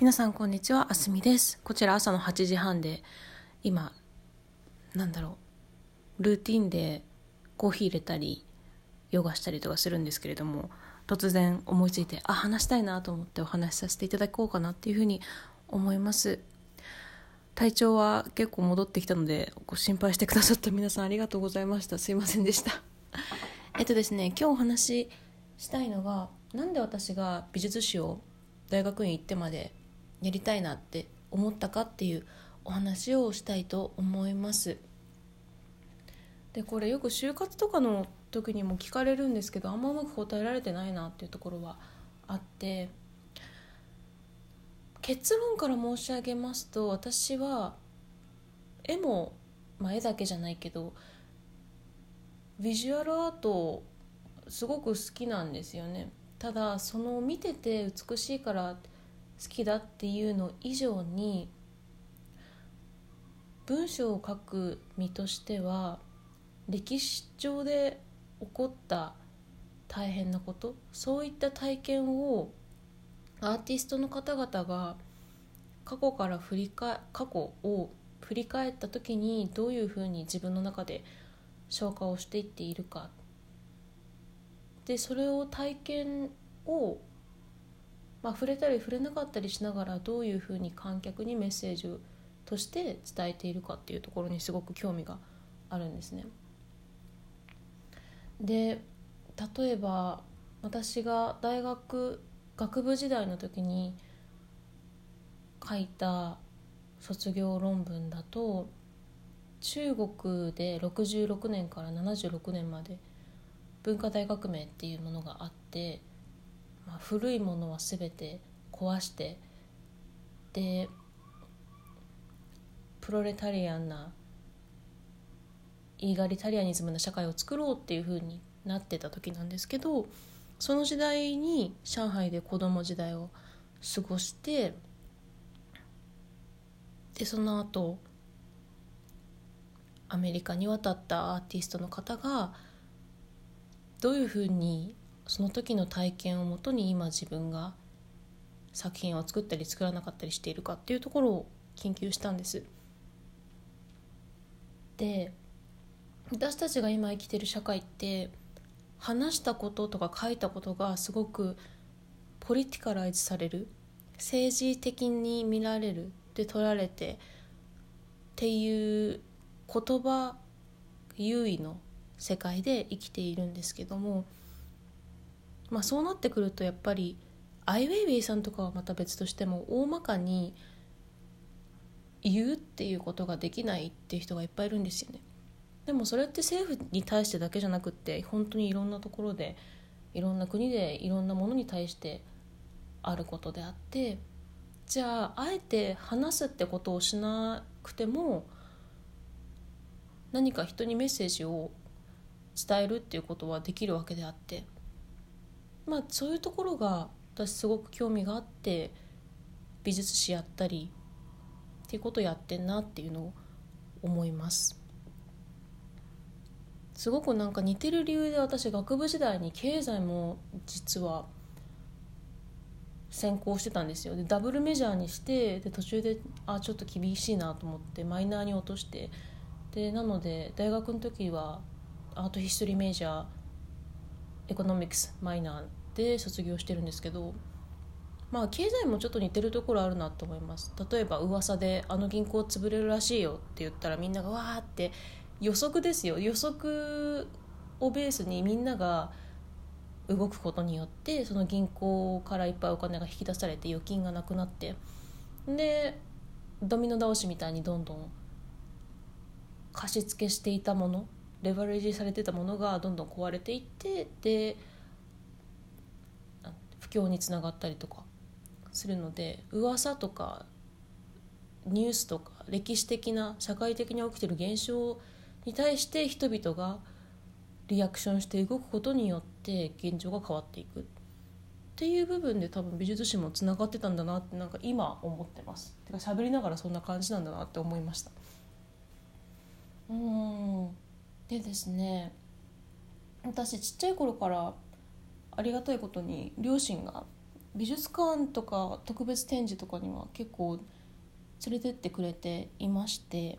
皆さんこんにちはあすみです。こちら朝の8時半で今なんだろうルーティンでコーヒー入れたりヨガしたりとかするんですけれども突然思いついてあ話したいなと思ってお話しさせていただこうかなっていうふうに思います。体調は結構戻ってきたのでご心配してくださった皆さんありがとうございました。すいませんでした。えっとですね今日お話ししたいのがなんで私が美術史を大学院行ってまでやりたいなって思ったかっていうお話をしたいと思います。でこれよく就活とかの時にも聞かれるんですけどあんまうまく答えられてないなっていうところはあって結論から申し上げますと私は絵も、まあ、絵だけじゃないけどビジュアルアートすごく好きなんですよね。ただその見てて美しいから好きだっていうの以上に文章を書く身としては歴史上で起こった大変なことそういった体験をアーティストの方々が過去から振り返過去を振り返った時にどういうふうに自分の中で消化をしていっているか。でそれを体験を、まあ、触れたり触れなかったりしながらどういうふうに観客にメッセージとして伝えているかっていうところにすごく興味があるんですね。で例えば私が大学学部時代の時に書いた卒業論文だと中国で66年から76年まで文化大革命っていうものがあって、まあ、古いものは全て壊してでプロレタリアンなイーガリタリアニズムの社会を作ろうっていうふうになってた時なんですけどその時代に上海で子供時代を過ごしてでその後アメリカに渡ったアーティストの方がどういうふうにその時の体験をもとに今自分が作品を作ったり作らなかったりしているかっていうところを研究したんです。で私たちが今生きてる社会って話したこととか書いたことがすごくポリティカライズされる政治的に見られるで取られてっていう言葉優位の世界で生きているんですけども、まあ、そうなってくるとやっぱりアイ・ウェイウェイさんとかはまた別としても大まかに言うっていうことができないっていう人がいっぱいいるんですよね。でもそれって政府に対してだけじゃなくって本当にいろんなところでいろんな国でいろんなものに対してあることであってじゃああえて話すってことをしなくても何か人にメッセージを伝えるっていうことはできるわけであってまあそういうところが私すごく興味があって美術史やったりっていうことをやってんなっていうのを思います。すごくなんか似てる理由で私学部時代に経済も実は専攻してたんですよ。で double major にしてで途中であちょっと厳しいなと思って minor に落として。でなので大学の時は art history major economics minor で卒業してるんですけどまあ経済もちょっと似てるところあるなと思います。例えば噂であの銀行潰れるらしいよって言ったらみんながわーって予測ですよ。予測をベースにみんなが動くことによってその銀行からいっぱいお金が引き出されて預金がなくなってでドミノ倒しみたいにどんどん貸し付けしていたものレバレージされてたものがどんどん壊れていってで不況につながったりとかするので噂とかニュースとか歴史的な社会的に起きてる現象に対して人々がリアクションして動くことによって現状が変わっていく。っていう部分で多分美術史もつながってたんだなってなんか今思ってます。てか喋りながらそんな感じなんだなって思いました。うん。でですね私ちっちゃい頃からありがたいことに両親が美術館とか特別展示とかには結構連れてってくれていまして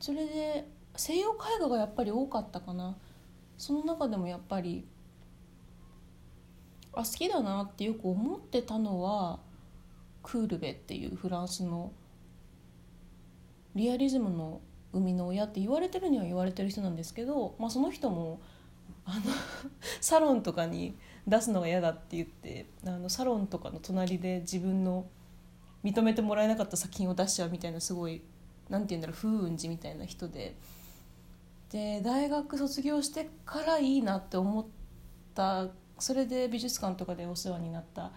それで西洋絵画がやっぱり多かったかな。その中でもやっぱりあ好きだなってよく思ってたのはクールベっていうフランスのリアリズムの生みの親って言われてるには言われてる人なんですけど、まあ、その人もあのサロンとかに出すのが嫌だって言ってあのサロンとかの隣で自分の認めてもらえなかった作品を出しちゃうみたいなすごい何て言うんだろう風雲児みたいな人で。で大学卒業してからいいなって思ったそれで美術館とかでお世話になった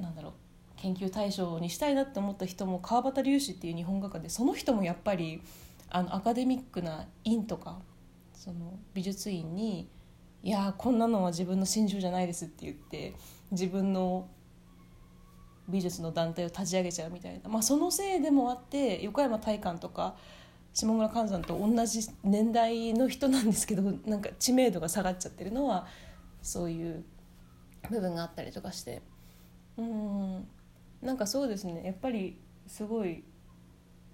なんだろう研究対象にしたいなって思った人も川端龍子っていう日本画家でその人もやっぱりあのアカデミックな院とかその美術院に「いやこんなのは自分の心中じゃないです」って言って自分の美術の団体を立ち上げちゃうみたいな、まあ、そのせいでもあって横山大観とか下村寛さんと同じ年代の人なんですけどなんか知名度が下がっちゃってるのはそういう部分があったりとかして。うん。なんかそうですね。やっぱりすごい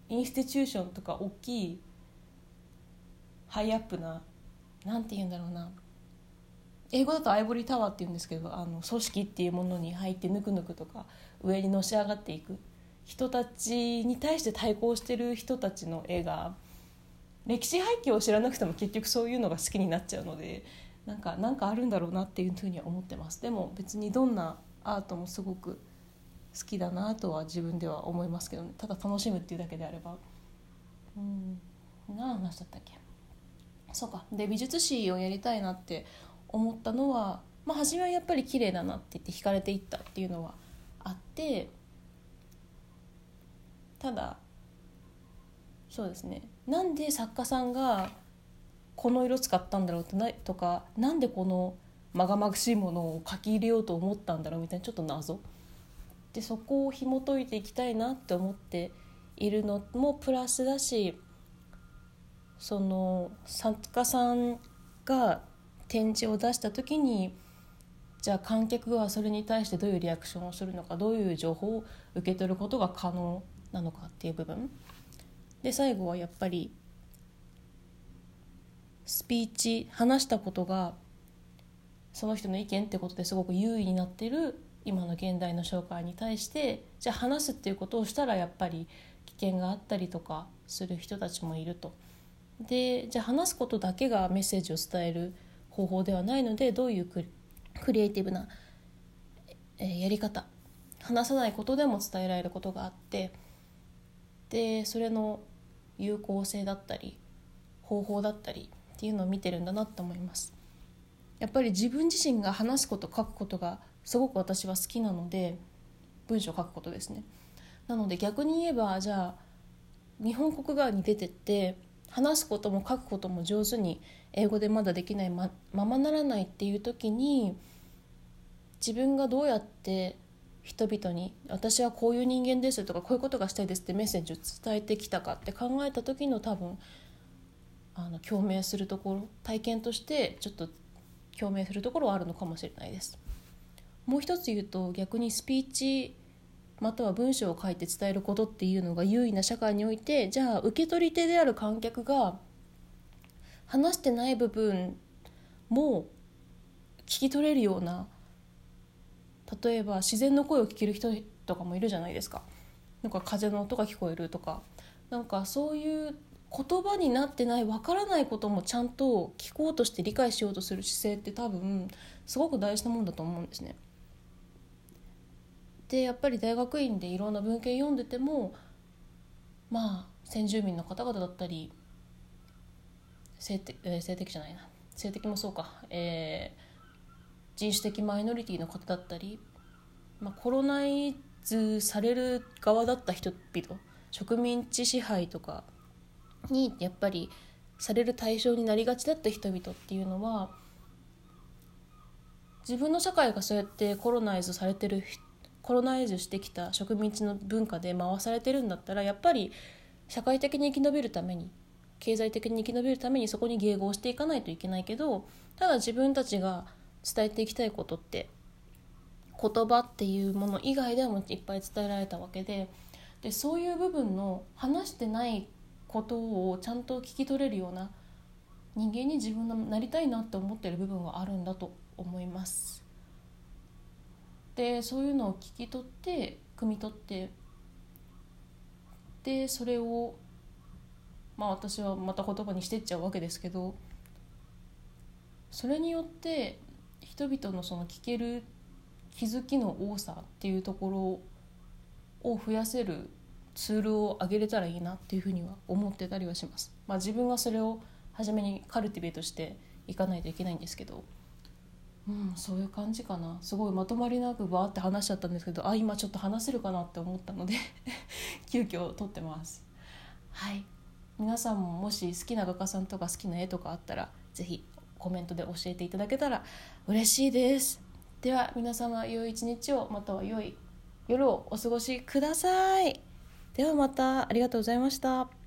インスティチューションとか大きいハイアップななんて言うんだろうな。英語だとアイボリータワーって言うんですけどあの組織っていうものに入ってぬくぬくとか上にのし上がっていく。人たちに対して対抗してる人たちの絵が歴史背景を知らなくても結局そういうのが好きになっちゃうのでなんかなんかあるんだろうなっていうふうには思ってます。でも別にどんなアートもすごく好きだなとは自分では思いますけどね。ただ楽しむっていうだけであれば。うん。何話だったっけ？そうか。で美術史をやりたいなって思ったのは、まあ、初めはやっぱり綺麗だなって言って惹かれていったっていうのはあってただそうですね。なんで作家さんがこの色使ったんだろうってとかなんでこのまがまぐしいものを書き入れようと思ったんだろうみたいなちょっと謎。でそこを紐解いていきたいなって思っているのもプラスだしその作家さんが展示を出した時にじゃあ観客はそれに対してどういうリアクションをするのかどういう情報を受け取ることが可能なのかっていう部分で最後はやっぱりスピーチ話したことがその人の意見ってことですごく優位になってる今の現代の紹介に対してじゃあ話すっていうことをしたらやっぱり危険があったりとかする人たちもいると。でじゃあ話すことだけがメッセージを伝える方法ではないのでどういうクリエイティブな、え、やり方話さないことでも伝えられることがあってでそれの有効性だったり方法だったりっていうのを見てるんだなって思います。やっぱり自分自身が話すこと書くことがすごく私は好きなので文章を書くことですね。なので逆に言えばじゃあ日本国側に出てって話すことも書くことも上手に英語でまだできないまままならないっていう時に自分がどうやって人々に「私はこういう人間です」とか「こういうことがしたいです」ってメッセージを伝えてきたかって考えた時の多分あの共鳴するところ体験としてちょっと共鳴するところはあるのかもしれないです。もう一つ言うと逆にスピーチまたは文章を書いて伝えることっていうのが優位な社会においてじゃあ受け取り手である観客が話してない部分も聞き取れるような例えば自然の声を聞ける人とかもいるじゃないですかなんか風の音が聞こえるとかなんかそういう言葉になってないわからないこともちゃんと聞こうとして理解しようとする姿勢って多分すごく大事なもんだと思うんですね。でやっぱり大学院でいろんな文献読んでてもまあ先住民の方々だったり性的,、えー、性的じゃないな。性的もそうか、えー、人種的マイノリティの方だったり、まあ、コロナイズされる側だった人々植民地支配とかにやっぱりされる対象になりがちだった人々っていうのは自分の社会がそうやってコロナイズされてる人コロナイズしてきた植民地の文化で回されてるんだったらやっぱり社会的に生き延びるために経済的に生き延びるためにそこに迎合していかないといけないけどただ自分たちが伝えていきたいことって言葉っていうもの以外でもいっぱい伝えられたわけででそういう部分の話してないことをちゃんと聞き取れるような人間に自分のなりたいなって思ってる部分はあるんだと思います。でそういうのを聞き取って汲み取ってでそれをまあ私はまた言葉にしてっちゃうわけですけどそれによって人々のその聞ける気づきの多さっていうところを増やせるツールを上げれたらいいなっていうふうには思ってたりはします。まあ、自分はそれを初めにカルティベートしていかないといけないんですけど、うん、そういう感じかな。すごいまとまりなくバーって話しちゃったんですけどあ今ちょっと話せるかなって思ったので 急遽撮ってます。はい。皆さんももし好きな画家さんとか好きな絵とかあったら是非コメントで教えていただけたら嬉しいです。では皆様良い一日をまたは良い夜をお過ごしください。ではまたありがとうございました。